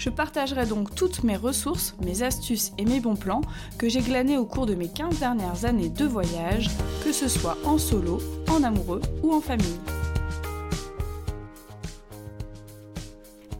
Je partagerai donc toutes mes ressources, mes astuces et mes bons plans que j'ai glanés au cours de mes 15 dernières années de voyage, que ce soit en solo, en amoureux ou en famille.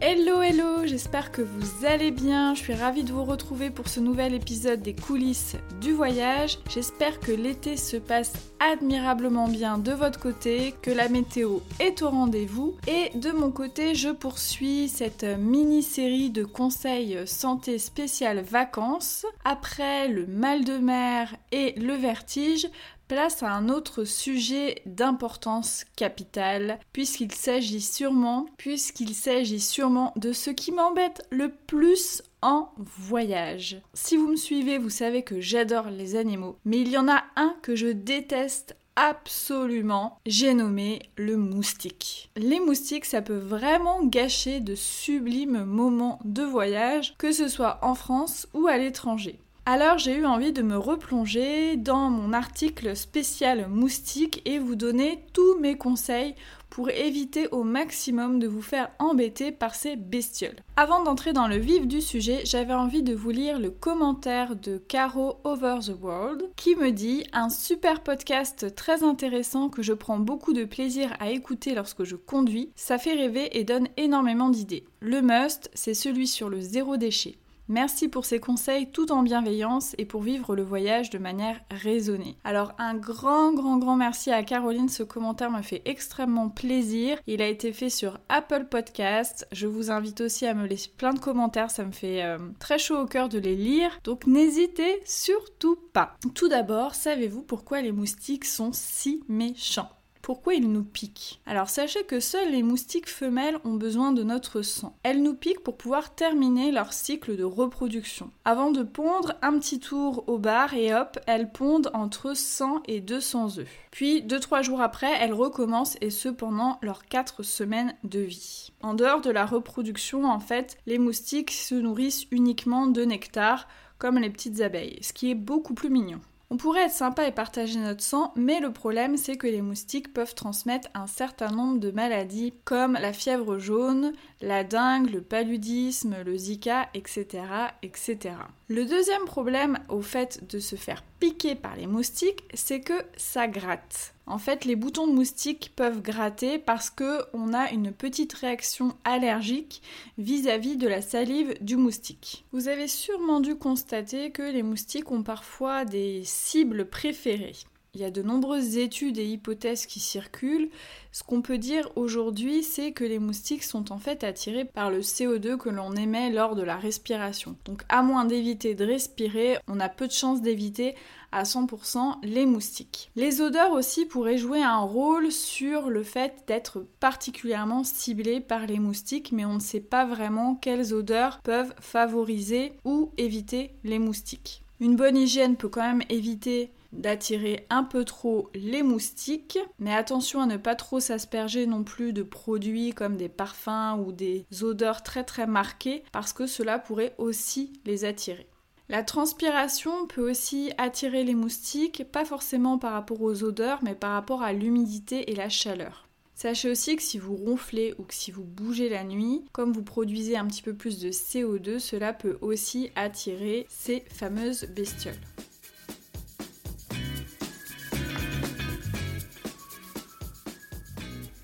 Hello hello, j'espère que vous allez bien. Je suis ravie de vous retrouver pour ce nouvel épisode des coulisses du voyage. J'espère que l'été se passe admirablement bien de votre côté, que la météo est au rendez-vous. Et de mon côté, je poursuis cette mini-série de conseils santé spécial vacances. Après le mal de mer et le vertige, place à un autre sujet d'importance capitale, puisqu'il s'agit sûrement, puisqu'il s'agit sûrement de ce qui m'embête le plus en voyage. Si vous me suivez, vous savez que j'adore les animaux, mais il y en a un que je déteste absolument, j'ai nommé le moustique. Les moustiques, ça peut vraiment gâcher de sublimes moments de voyage, que ce soit en France ou à l'étranger. Alors j'ai eu envie de me replonger dans mon article spécial moustique et vous donner tous mes conseils pour éviter au maximum de vous faire embêter par ces bestioles. Avant d'entrer dans le vif du sujet, j'avais envie de vous lire le commentaire de Caro Over the World qui me dit un super podcast très intéressant que je prends beaucoup de plaisir à écouter lorsque je conduis, ça fait rêver et donne énormément d'idées. Le must, c'est celui sur le zéro déchet. Merci pour ces conseils tout en bienveillance et pour vivre le voyage de manière raisonnée. Alors un grand grand grand merci à Caroline, ce commentaire me fait extrêmement plaisir. Il a été fait sur Apple Podcast. Je vous invite aussi à me laisser plein de commentaires, ça me fait euh, très chaud au cœur de les lire. Donc n'hésitez surtout pas. Tout d'abord, savez-vous pourquoi les moustiques sont si méchants? Pourquoi ils nous piquent? Alors sachez que seules les moustiques femelles ont besoin de notre sang. Elles nous piquent pour pouvoir terminer leur cycle de reproduction. Avant de pondre, un petit tour au bar et hop, elles pondent entre 100 et 200 œufs. Puis 2-3 jours après, elles recommencent et ce pendant leurs 4 semaines de vie. En dehors de la reproduction, en fait, les moustiques se nourrissent uniquement de nectar comme les petites abeilles, ce qui est beaucoup plus mignon. On pourrait être sympa et partager notre sang, mais le problème c'est que les moustiques peuvent transmettre un certain nombre de maladies comme la fièvre jaune, la dengue, le paludisme, le zika, etc. etc. Le deuxième problème au fait de se faire piquer par les moustiques, c'est que ça gratte. En fait, les boutons de moustiques peuvent gratter parce que on a une petite réaction allergique vis-à-vis de la salive du moustique. Vous avez sûrement dû constater que les moustiques ont parfois des cibles préférées. Il y a de nombreuses études et hypothèses qui circulent. Ce qu'on peut dire aujourd'hui, c'est que les moustiques sont en fait attirés par le CO2 que l'on émet lors de la respiration. Donc à moins d'éviter de respirer, on a peu de chances d'éviter à 100% les moustiques. Les odeurs aussi pourraient jouer un rôle sur le fait d'être particulièrement ciblés par les moustiques, mais on ne sait pas vraiment quelles odeurs peuvent favoriser ou éviter les moustiques. Une bonne hygiène peut quand même éviter d'attirer un peu trop les moustiques, mais attention à ne pas trop s'asperger non plus de produits comme des parfums ou des odeurs très très marquées parce que cela pourrait aussi les attirer. La transpiration peut aussi attirer les moustiques, pas forcément par rapport aux odeurs, mais par rapport à l'humidité et la chaleur. Sachez aussi que si vous ronflez ou que si vous bougez la nuit, comme vous produisez un petit peu plus de CO2, cela peut aussi attirer ces fameuses bestioles.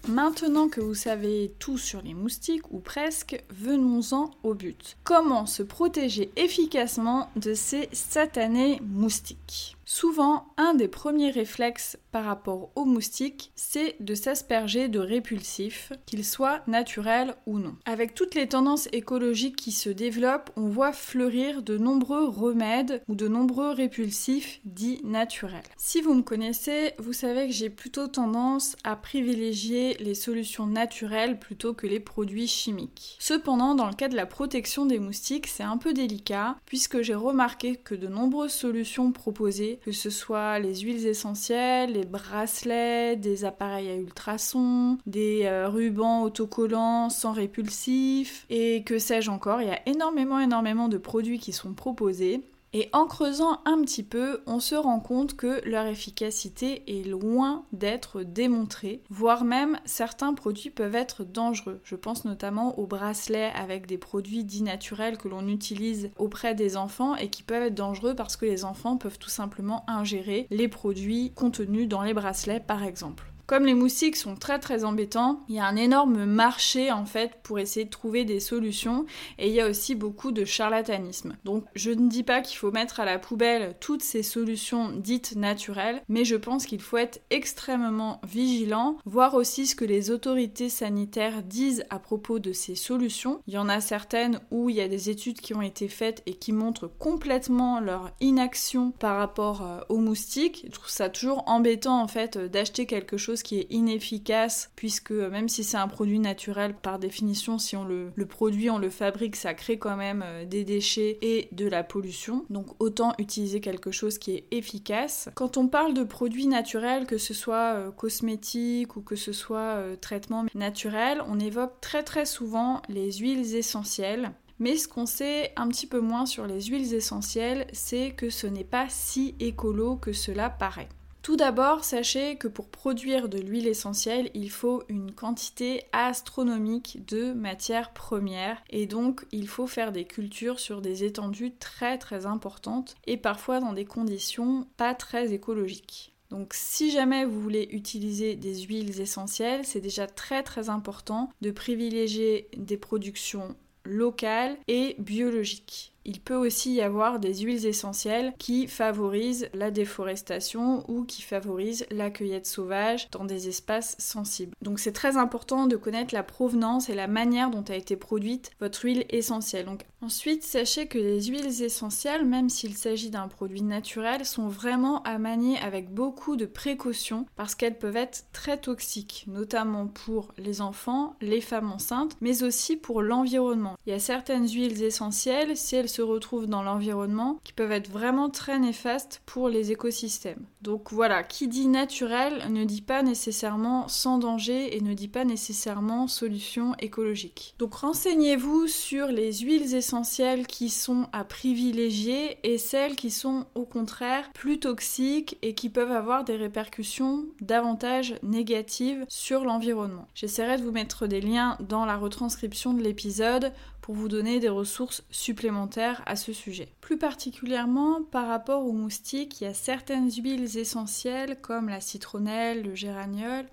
Maintenant que vous savez tout sur les moustiques, ou presque, venons-en au but. Comment se protéger efficacement de ces satanés moustiques? Souvent, un des premiers réflexes par rapport aux moustiques, c'est de s'asperger de répulsifs, qu'ils soient naturels ou non. Avec toutes les tendances écologiques qui se développent, on voit fleurir de nombreux remèdes ou de nombreux répulsifs dits naturels. Si vous me connaissez, vous savez que j'ai plutôt tendance à privilégier les solutions naturelles plutôt que les produits chimiques. Cependant, dans le cas de la protection des moustiques, c'est un peu délicat puisque j'ai remarqué que de nombreuses solutions proposées que ce soit les huiles essentielles, les bracelets, des appareils à ultrasons, des euh, rubans autocollants sans répulsif et que sais-je encore. Il y a énormément, énormément de produits qui sont proposés. Et en creusant un petit peu, on se rend compte que leur efficacité est loin d'être démontrée, voire même certains produits peuvent être dangereux. Je pense notamment aux bracelets avec des produits dits naturels que l'on utilise auprès des enfants et qui peuvent être dangereux parce que les enfants peuvent tout simplement ingérer les produits contenus dans les bracelets par exemple. Comme les moustiques sont très très embêtants, il y a un énorme marché en fait pour essayer de trouver des solutions et il y a aussi beaucoup de charlatanisme. Donc je ne dis pas qu'il faut mettre à la poubelle toutes ces solutions dites naturelles, mais je pense qu'il faut être extrêmement vigilant, voir aussi ce que les autorités sanitaires disent à propos de ces solutions. Il y en a certaines où il y a des études qui ont été faites et qui montrent complètement leur inaction par rapport euh, aux moustiques. Je trouve ça toujours embêtant en fait d'acheter quelque chose qui est inefficace, puisque même si c'est un produit naturel, par définition, si on le, produit, on le fabrique, ça crée quand même euh, des déchets et de la pollution. Donc autant utiliser quelque chose qui est efficace. Quand on parle de produits naturels, que ce soit euh, cosmétiques ou que ce soit euh, traitement naturel, on évoque très très souvent les huiles essentielles. Mais ce qu'on sait un petit peu moins sur les huiles essentielles, c'est que ce n'est pas si écolo que cela paraît. Tout d'abord, sachez que pour produire de l'huile essentielle, il faut une quantité astronomique de matières premières et donc il faut faire des cultures sur des étendues très très importantes et parfois dans des conditions pas très écologiques. Donc si jamais vous voulez utiliser des huiles essentielles, c'est déjà très très important de privilégier des productions locales et biologiques. Il peut aussi y avoir des huiles essentielles qui favorisent la déforestation ou qui favorisent la cueillette sauvage dans des espaces sensibles. Donc c'est très important de connaître la provenance et la manière dont a été produite votre huile essentielle. Ensuite, sachez que les huiles essentielles, même s'il s'agit d'un produit naturel, sont vraiment à manier avec beaucoup de précautions parce qu'elles peuvent être très toxiques, notamment pour les enfants, les femmes enceintes, mais aussi pour l'environnement. Il y a certaines huiles essentielles, si elles se retrouvent dans l'environnement qui peuvent être vraiment très néfastes pour les écosystèmes. Donc voilà, qui dit naturel ne dit pas nécessairement sans danger et ne dit pas nécessairement solution écologique. Donc renseignez-vous sur les huiles essentielles qui sont à privilégier et celles qui sont au contraire plus toxiques et qui peuvent avoir des répercussions davantage négatives sur l'environnement. J'essaierai de vous mettre des liens dans la retranscription de l'épisode pour vous donner des ressources supplémentaires à ce sujet. Plus particulièrement par rapport aux moustiques, il y a certaines huiles essentielles comme la citronnelle, le géraniol,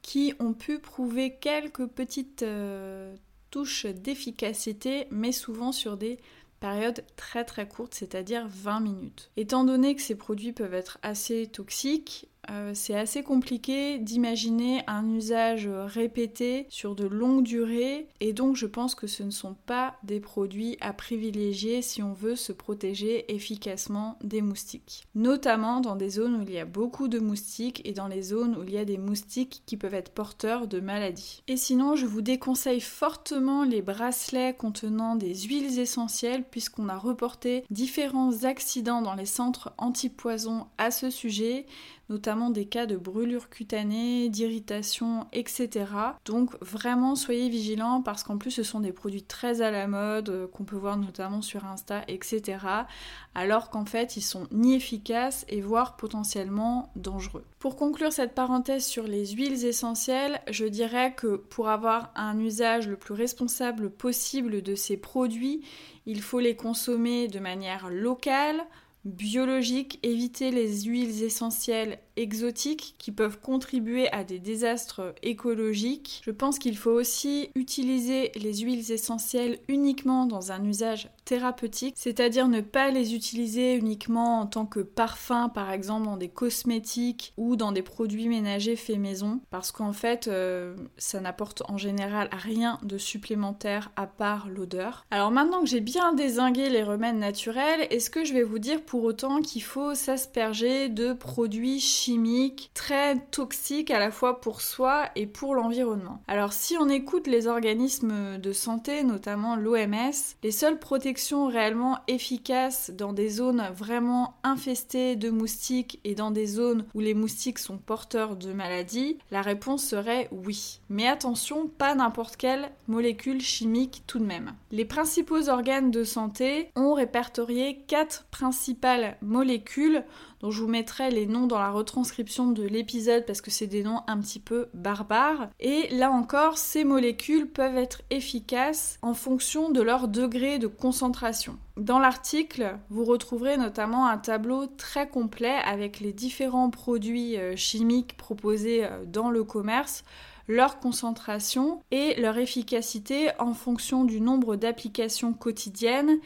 qui ont pu prouver quelques petites euh, touches d'efficacité, mais souvent sur des périodes très très courtes, c'est-à-dire 20 minutes. Étant donné que ces produits peuvent être assez toxiques, euh, c'est assez compliqué d'imaginer un usage répété sur de longues durées et donc je pense que ce ne sont pas des produits à privilégier si on veut se protéger efficacement des moustiques. Notamment dans des zones où il y a beaucoup de moustiques et dans les zones où il y a des moustiques qui peuvent être porteurs de maladies. Et sinon, je vous déconseille fortement les bracelets contenant des huiles essentielles puisqu'on a reporté différents accidents dans les centres anti-poison à ce sujet notamment des cas de brûlures cutanées, d'irritation, etc. Donc vraiment soyez vigilants parce qu'en plus ce sont des produits très à la mode euh, qu'on peut voir notamment sur Insta, etc. Alors qu'en fait ils sont ni efficaces et voire potentiellement dangereux. Pour conclure cette parenthèse sur les huiles essentielles, je dirais que pour avoir un usage le plus responsable possible de ces produits, il faut les consommer de manière locale, biologique, éviter les huiles essentielles exotiques qui peuvent contribuer à des désastres écologiques. Je pense qu'il faut aussi utiliser les huiles essentielles uniquement dans un usage thérapeutique, c'est-à-dire ne pas les utiliser uniquement en tant que parfum par exemple dans des cosmétiques ou dans des produits ménagers faits maison parce qu'en fait euh, ça n'apporte en général rien de supplémentaire à part l'odeur. Alors maintenant que j'ai bien désingué les remèdes naturels, est-ce que je vais vous dire pour autant qu'il faut s'asperger de produits chimiques très toxiques à la fois pour soi et pour l'environnement. Alors si on écoute les organismes de santé, notamment l'OMS, les seules protections réellement efficaces dans des zones vraiment infestées de moustiques et dans des zones où les moustiques sont porteurs de maladies, la réponse serait oui. Mais attention, pas n'importe quelle molécule chimique tout de même. Les principaux organes de santé ont répertorié quatre principales molécules dont je vous mettrai les noms dans la retranscription de l'épisode parce que c'est des noms un petit peu barbares. Et là encore, ces molécules peuvent être efficaces en fonction de leur degré de concentration. Dans l'article, vous retrouverez notamment un tableau très complet avec les différents produits euh, chimiques proposés euh, dans le commerce leur concentration et leur efficacité en fonction du nombre d'applications quotidiennes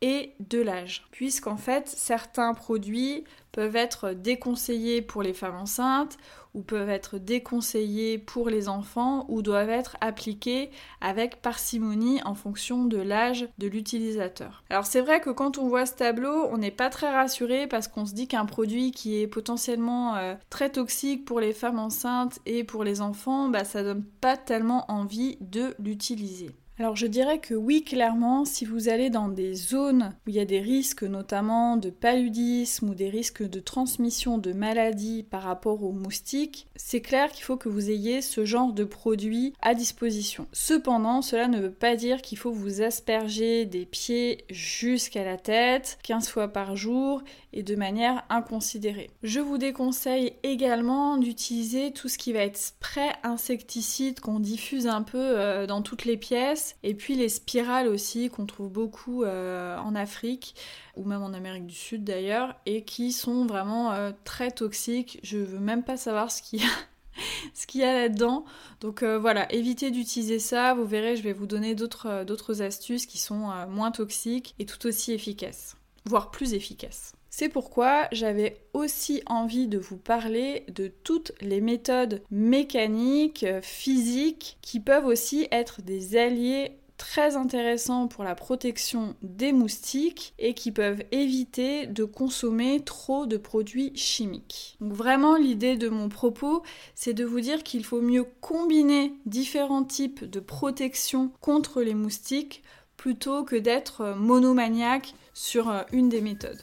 et de l'âge. Puisqu'en fait, certains produits peuvent être déconseillés pour les femmes enceintes ou peuvent être déconseillés pour les enfants ou doivent être appliqués avec parcimonie en fonction de l'âge de l'utilisateur. Alors c'est vrai que quand on voit ce tableau, on n'est pas très rassuré parce qu'on se dit qu'un produit qui est potentiellement euh, très toxique pour les femmes enceintes et pour les enfants, bah ça donne pas tellement envie de l'utiliser. Alors je dirais que oui, clairement, si vous allez dans des zones où il y a des risques notamment de paludisme ou des risques de transmission de maladies par rapport aux moustiques, c'est clair qu'il faut que vous ayez ce genre de produit à disposition. Cependant, cela ne veut pas dire qu'il faut vous asperger des pieds jusqu'à la tête 15 fois par jour et de manière inconsidérée. Je vous déconseille également d'utiliser tout ce qui va être spray insecticide qu'on diffuse un peu euh, dans toutes les pièces et puis les spirales aussi qu'on trouve beaucoup euh, en Afrique ou même en Amérique du Sud d'ailleurs et qui sont vraiment euh, très toxiques. Je veux même pas savoir ce qu'il y a ce qu'il y a là-dedans. Donc voilà, évitez d'utiliser ça. Vous verrez, je vais vous donner d'autres astuces qui sont moins toxiques et tout aussi efficaces, voire plus efficaces. C'est pourquoi j'avais aussi envie de vous parler de toutes les méthodes mécaniques, physiques, qui peuvent aussi être des alliés très intéressants pour la protection des moustiques et qui peuvent éviter de consommer trop de produits chimiques. Donc vraiment l'idée de mon propos, c'est de vous dire qu'il faut mieux combiner différents types de protection contre les moustiques plutôt que d'être monomaniaque sur euh, une des méthodes.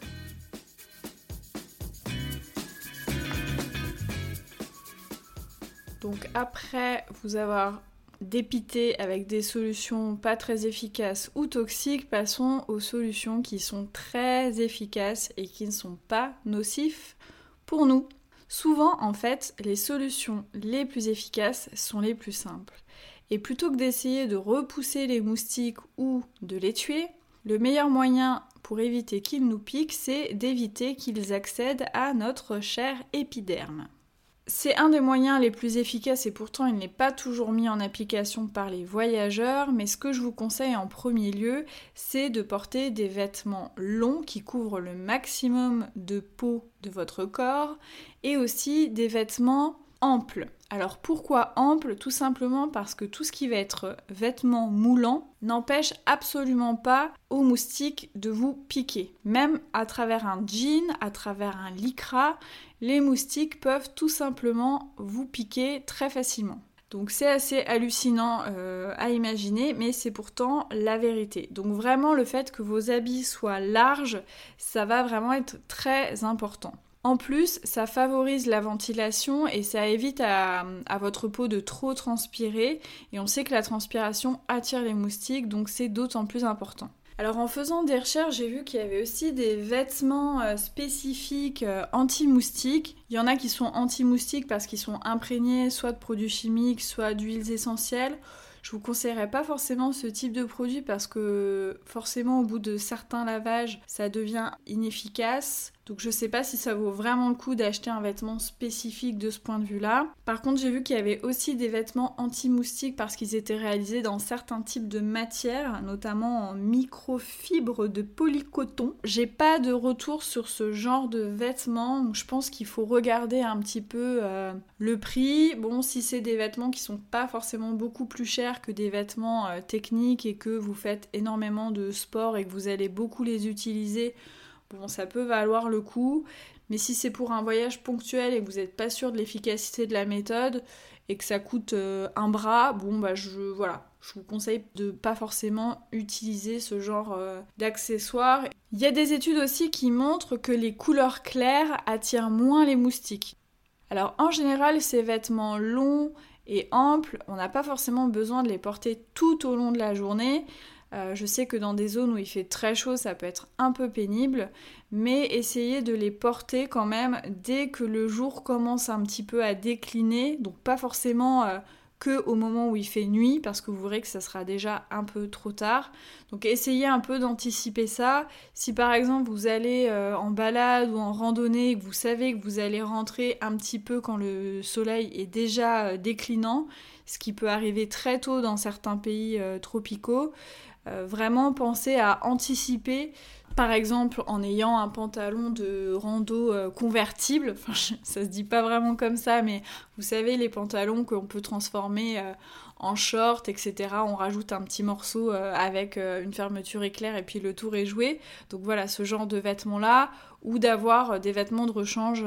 Donc après vous avoir dépité avec des solutions pas très efficaces ou toxiques, passons aux solutions qui sont très efficaces et qui ne sont pas nocifs pour nous. Souvent, en fait, les solutions les plus efficaces sont les plus simples. Et plutôt que d'essayer de repousser les moustiques ou de les tuer, le meilleur moyen pour éviter qu'ils nous piquent, c'est d'éviter qu'ils accèdent à notre cher épiderme. C'est un des moyens les plus efficaces et pourtant il n'est pas toujours mis en application par les voyageurs, mais ce que je vous conseille en premier lieu, c'est de porter des vêtements longs qui couvrent le maximum de peau de votre corps et aussi des vêtements amples. Alors pourquoi ample? Tout simplement parce que tout ce qui va être vêtements moulants n'empêche absolument pas aux moustiques de vous piquer. Même à travers un jean, à travers un lycra, les moustiques peuvent tout simplement vous piquer très facilement. Donc c'est assez hallucinant euh, à imaginer, mais c'est pourtant la vérité. Donc vraiment le fait que vos habits soient larges, ça va vraiment être très important. En plus, ça favorise la ventilation et ça évite à, votre peau de trop transpirer. Et on sait que la transpiration attire les moustiques, donc c'est d'autant plus important. Alors en faisant des recherches, j'ai vu qu'il y avait aussi des vêtements euh, spécifiques euh, anti-moustiques. Il y en a qui sont anti-moustiques parce qu'ils sont imprégnés soit de produits chimiques, soit d'huiles essentielles. Je vous conseillerais pas forcément ce type de produit parce que forcément au bout de certains lavages, ça devient inefficace. Donc je sais pas si ça vaut vraiment le coup d'acheter un vêtement spécifique de ce point de vue-là. Par contre, j'ai vu qu'il y avait aussi des vêtements anti-moustiques parce qu'ils étaient réalisés dans certains types de matières, notamment en microfibre de polycoton. J'ai pas de retour sur ce genre de vêtements, donc je pense qu'il faut regarder un petit peu euh, le prix. Bon, si c'est des vêtements qui sont pas forcément beaucoup plus chers que des vêtements euh, techniques et que vous faites énormément de sport et que vous allez beaucoup les utiliser, bon, ça peut valoir le coup. Mais si c'est pour un voyage ponctuel et que vous n'êtes pas sûr de l'efficacité de la méthode et que ça coûte euh, un bras, bon bah je voilà, je vous conseille de pas forcément utiliser ce genre euh, d'accessoires. Il y a des études aussi qui montrent que les couleurs claires attirent moins les moustiques. Alors en général, ces vêtements longs et amples, on n'a pas forcément besoin de les porter tout au long de la journée. Euh, je sais que dans des zones où il fait très chaud, ça peut être un peu pénible, mais essayez de les porter quand même dès que le jour commence un petit peu à décliner, donc pas forcément euh, que au moment où il fait nuit, parce que vous verrez que ça sera déjà un peu trop tard. Donc essayez un peu d'anticiper ça. Si par exemple vous allez euh, en balade ou en randonnée et que vous savez que vous allez rentrer un petit peu quand le soleil est déjà déclinant, ce qui peut arriver très tôt dans certains pays tropicaux, euh, vraiment penser à anticiper, par exemple en ayant un pantalon de rando euh, convertible, enfin ça se dit pas vraiment comme ça, mais vous savez les pantalons qu'on peut transformer euh, en short, etc. On rajoute un petit morceau avec une fermeture éclair et puis le tour est joué. Donc voilà, ce genre de vêtements-là, ou d'avoir des vêtements de rechange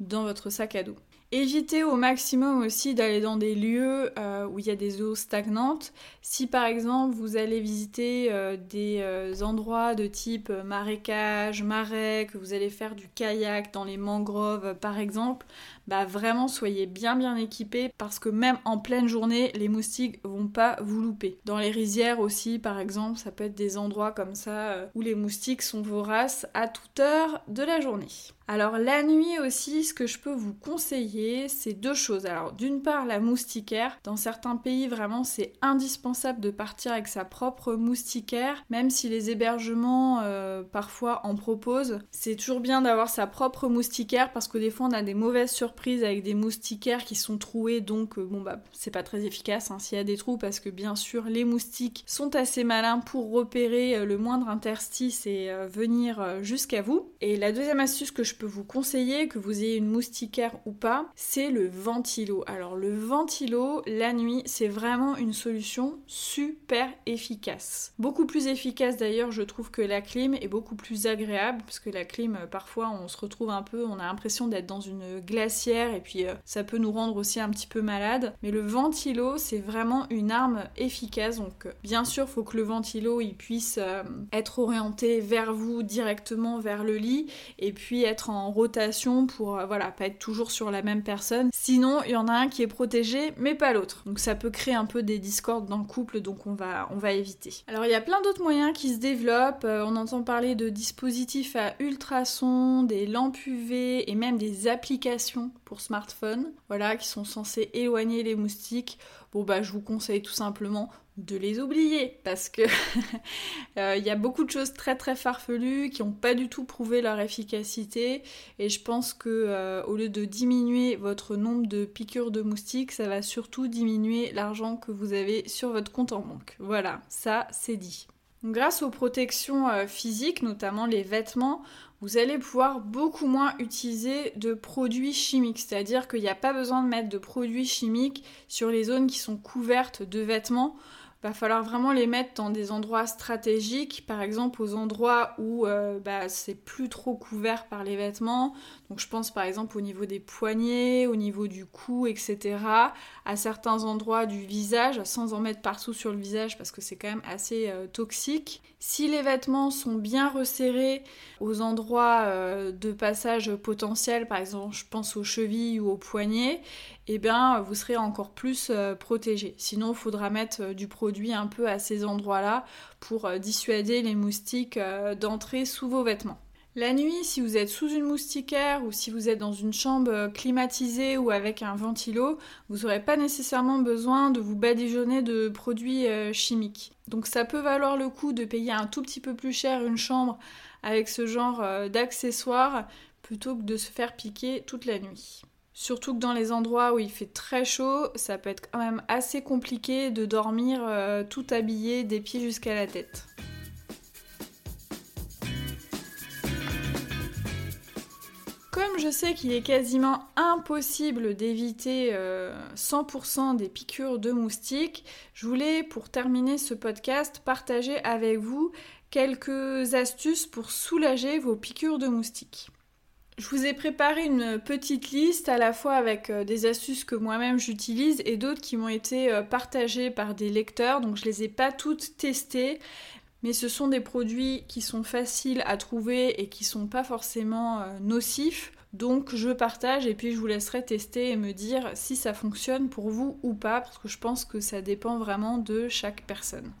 dans votre sac à dos. Évitez au maximum aussi d'aller dans des lieux euh, où il y a des eaux stagnantes. Si par exemple vous allez visiter euh, des euh, endroits de type marécage, marais, que vous allez faire du kayak dans les mangroves par exemple, bah vraiment soyez bien bien équipés parce que même en pleine journée, les moustiques vont pas vous louper. Dans les rizières aussi, par exemple, ça peut être des endroits comme ça euh, où les moustiques sont voraces à toute heure de la journée. Alors la nuit aussi, ce que je peux vous conseiller, c'est deux choses. Alors d'une part la moustiquaire. Dans certains pays, vraiment, c'est indispensable de partir avec sa propre moustiquaire, même si les hébergements euh, parfois en proposent. C'est toujours bien d'avoir sa propre moustiquaire parce que des fois on a des mauvaises surprises avec des moustiquaires qui sont troués, donc euh, bon bah c'est pas très efficace hein, s'il y a des trous parce que bien sûr les moustiques sont assez malins pour repérer euh, le moindre interstice et euh, venir jusqu'à vous. Et la deuxième astuce que je peux vous conseiller, que vous ayez une moustiquaire ou pas, c'est le ventilo. Alors le ventilo, la nuit, c'est vraiment une solution super efficace. Beaucoup plus efficace d'ailleurs je trouve que la clim est beaucoup plus agréable parce que la clim parfois on se retrouve un peu, on a l'impression d'être dans une glacière et puis euh, ça peut nous rendre aussi un petit peu malade. Mais le ventilo, c'est vraiment une arme efficace. Donc euh, bien sûr, faut que le ventilo il puisse euh, être orienté vers vous directement vers le lit et puis être en rotation pour voilà, pas être toujours sur la même personne. Sinon, il y en a un qui est protégé mais pas l'autre. Donc ça peut créer un peu des discordes dans le couple donc on va on va éviter. Alors il y a plein d'autres moyens qui se développent, on entend parler de dispositifs à ultrasons, des lampes UV et même des applications pour smartphone, voilà, qui sont censés éloigner les moustiques. Bon bah je vous conseille tout simplement de les oublier parce que euh, il y a beaucoup de choses très très farfelues qui n'ont pas du tout prouvé leur efficacité et je pense que euh, au lieu de diminuer votre nombre de piqûres de moustiques, ça va surtout diminuer l'argent que vous avez sur votre compte en banque. Voilà, ça c'est dit. Grâce aux protections euh, physiques, notamment les vêtements, vous allez pouvoir beaucoup moins utiliser de produits chimiques. C'est-à-dire qu'il n'y a pas besoin de mettre de produits chimiques sur les zones qui sont couvertes de vêtements va falloir vraiment les mettre dans des endroits stratégiques, par exemple aux endroits où euh, bah, c'est plus trop couvert par les vêtements. Donc je pense par exemple au niveau des poignets, au niveau du cou, etc. À certains endroits du visage, sans en mettre partout sur le visage parce que c'est quand même assez euh, toxique. Si les vêtements sont bien resserrés aux endroits euh, de passage potentiel, par exemple je pense aux chevilles ou aux poignets, eh bien vous serez encore plus euh, protégé. Sinon, il faudra mettre euh, du produit un peu à ces endroits-là pour dissuader les moustiques d'entrer sous vos vêtements. La nuit, si vous êtes sous une moustiquaire ou si vous êtes dans une chambre climatisée ou avec un ventilo, vous n'aurez pas nécessairement besoin de vous badigeonner de produits chimiques. Donc ça peut valoir le coup de payer un tout petit peu plus cher une chambre avec ce genre d'accessoires plutôt que de se faire piquer toute la nuit. Surtout que dans les endroits où il fait très chaud, ça peut être quand même assez compliqué de dormir euh, tout habillé des pieds jusqu'à la tête. Je sais qu'il est quasiment impossible d'éviter 100% euh, des piqûres de moustiques, je voulais pour terminer ce podcast partager avec vous quelques astuces pour soulager vos piqûres de moustiques. Je vous ai préparé une petite liste à la fois avec euh, des astuces que moi-même j'utilise et d'autres qui m'ont été euh, partagées par des lecteurs, donc je les ai pas toutes testées, mais ce sont des produits qui sont faciles à trouver et qui sont pas forcément nocifs. Donc je partage et puis je vous laisserai tester et me dire si ça fonctionne pour vous ou pas, parce que je pense que ça dépend vraiment de chaque personne.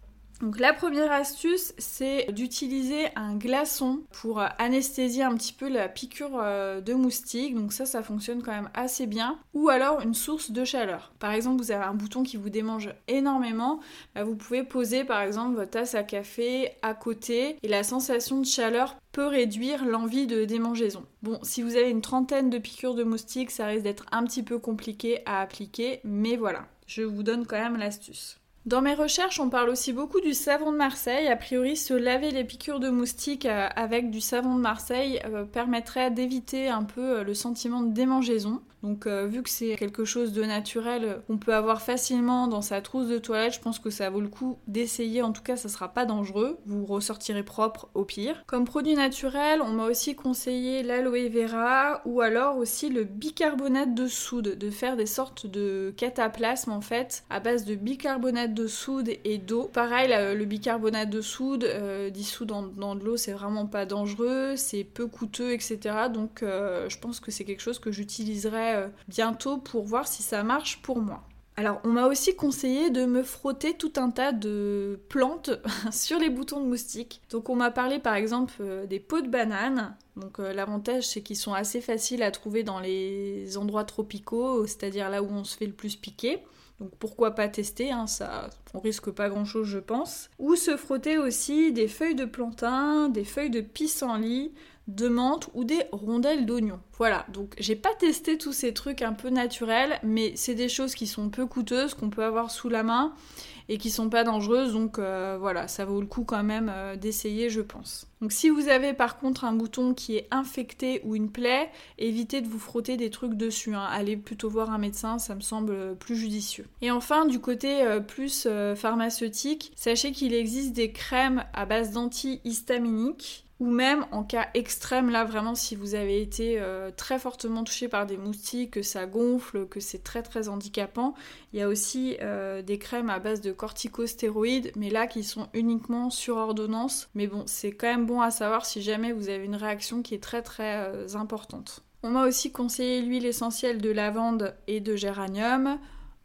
Donc la première astuce, c'est d'utiliser un glaçon pour anesthésier un petit peu la piqûre euh, de moustique. Donc ça, ça fonctionne quand même assez bien. Ou alors une source de chaleur. Par exemple, vous avez un bouton qui vous démange énormément. Bah, vous pouvez poser par exemple votre tasse à café à côté et la sensation de chaleur réduire l'envie de démangeaison. Bon, si vous avez une trentaine de piqûres de moustiques, ça risque d'être un petit peu compliqué à appliquer. Mais voilà, je vous donne quand même l'astuce. Dans mes recherches, on parle aussi beaucoup du savon de Marseille. A priori, se laver les piqûres de moustiques euh, avec du savon de Marseille euh, permettrait d'éviter un peu euh, le sentiment de démangeaison. Donc euh, vu que c'est quelque chose de naturel qu'on peut avoir facilement dans sa trousse de toilette, je pense que ça vaut le coup d'essayer. En tout cas, ça sera pas dangereux. Vous ressortirez propre au pire. Comme produit naturel, on m'a aussi conseillé l'aloe vera ou alors aussi le bicarbonate de soude, de faire des sortes de cataplasmes en fait à base de bicarbonate de soude et d'eau. Pareil, le bicarbonate de soude euh, dissous dans, de l'eau, c'est vraiment pas dangereux, c'est peu coûteux, etc. Donc euh, je pense que c'est quelque chose que j'utiliserai euh, bientôt pour voir si ça marche pour moi. Alors, on m'a aussi conseillé de me frotter tout un tas de plantes sur les boutons de moustiques. Donc, on m'a parlé par exemple euh, des pots de banane. Donc, euh, l'avantage c'est qu'ils sont assez faciles à trouver dans les endroits tropicaux, c'est-à-dire là où on se fait le plus piquer. Donc pourquoi pas tester, hein, ça, on risque pas grand chose je pense. Ou se frotter aussi des feuilles de plantain, des feuilles de pissenlit, de menthe ou des rondelles d'oignon. Voilà, donc j'ai pas testé tous ces trucs un peu naturels, mais c'est des choses qui sont peu coûteuses, qu'on peut avoir sous la main et qui sont pas dangereuses, donc euh, voilà, ça vaut le coup quand même euh, d'essayer, je pense. Donc si vous avez par contre un bouton qui est infecté ou une plaie, évitez de vous frotter des trucs dessus. Hein. Allez plutôt voir un médecin, ça me semble plus judicieux. Et enfin, du côté euh, plus pharmaceutique, sachez qu'il existe des crèmes à base d'antihistaminiques ou même en cas extrême, là vraiment si vous avez été euh, très fortement touché par des moustiques, que ça gonfle, que c'est très très handicapant, il y a aussi euh, des crèmes à base de corticostéroïdes, mais là qui sont uniquement sur ordonnance. Mais bon, c'est quand même bon à savoir si jamais vous avez une réaction qui est très très euh, importante. On m'a aussi conseillé l'huile essentielle de lavande et de géranium.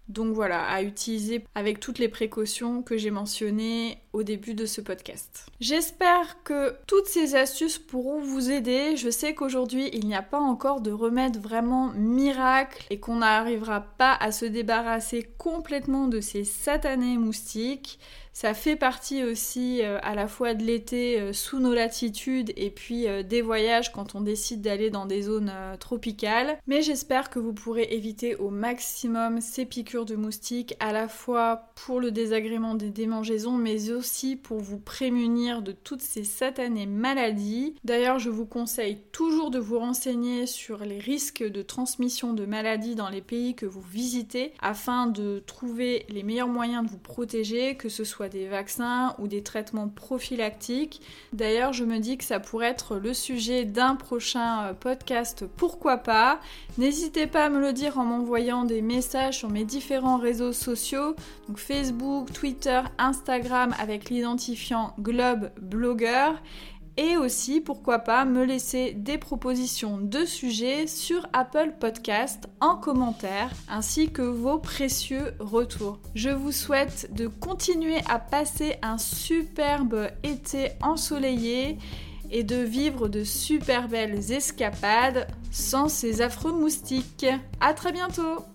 Donc voilà, à utiliser avec toutes les précautions que j'ai mentionnées au début de ce podcast. J'espère que toutes ces astuces pourront vous aider. Je sais qu'aujourd'hui, il n'y a pas encore de remède vraiment miracle et qu'on n'arrivera pas à se débarrasser complètement de ces satanés moustiques. Ça fait partie aussi euh, à la fois de l'été euh, sous nos latitudes et puis euh, des voyages quand on décide d'aller dans des zones tropicales. Mais j'espère que vous pourrez éviter au maximum ces piqûres de moustiques à la fois pour le désagrément des démangeaisons mais aussi pour vous prémunir de toutes ces satanées maladies. D'ailleurs, je vous conseille toujours de vous renseigner sur les risques de transmission de maladies dans les pays que vous visitez afin de trouver les meilleurs moyens de vous protéger, que ce soit des vaccins ou des traitements prophylactiques. D'ailleurs, je me dis que ça pourrait être le sujet d'un prochain euh, podcast, pourquoi pas? N'hésitez pas à me le dire en m'envoyant des messages sur mes différents réseaux sociaux, donc Facebook, Twitter, Instagram avec l'identifiant Globe Blogger et aussi, pourquoi pas, me laisser des propositions de sujets sur Apple Podcast en commentaire, ainsi que vos précieux retours. Je vous souhaite de continuer à passer un superbe été ensoleillé et de vivre de super belles escapades sans ces affreux moustiques. À très bientôt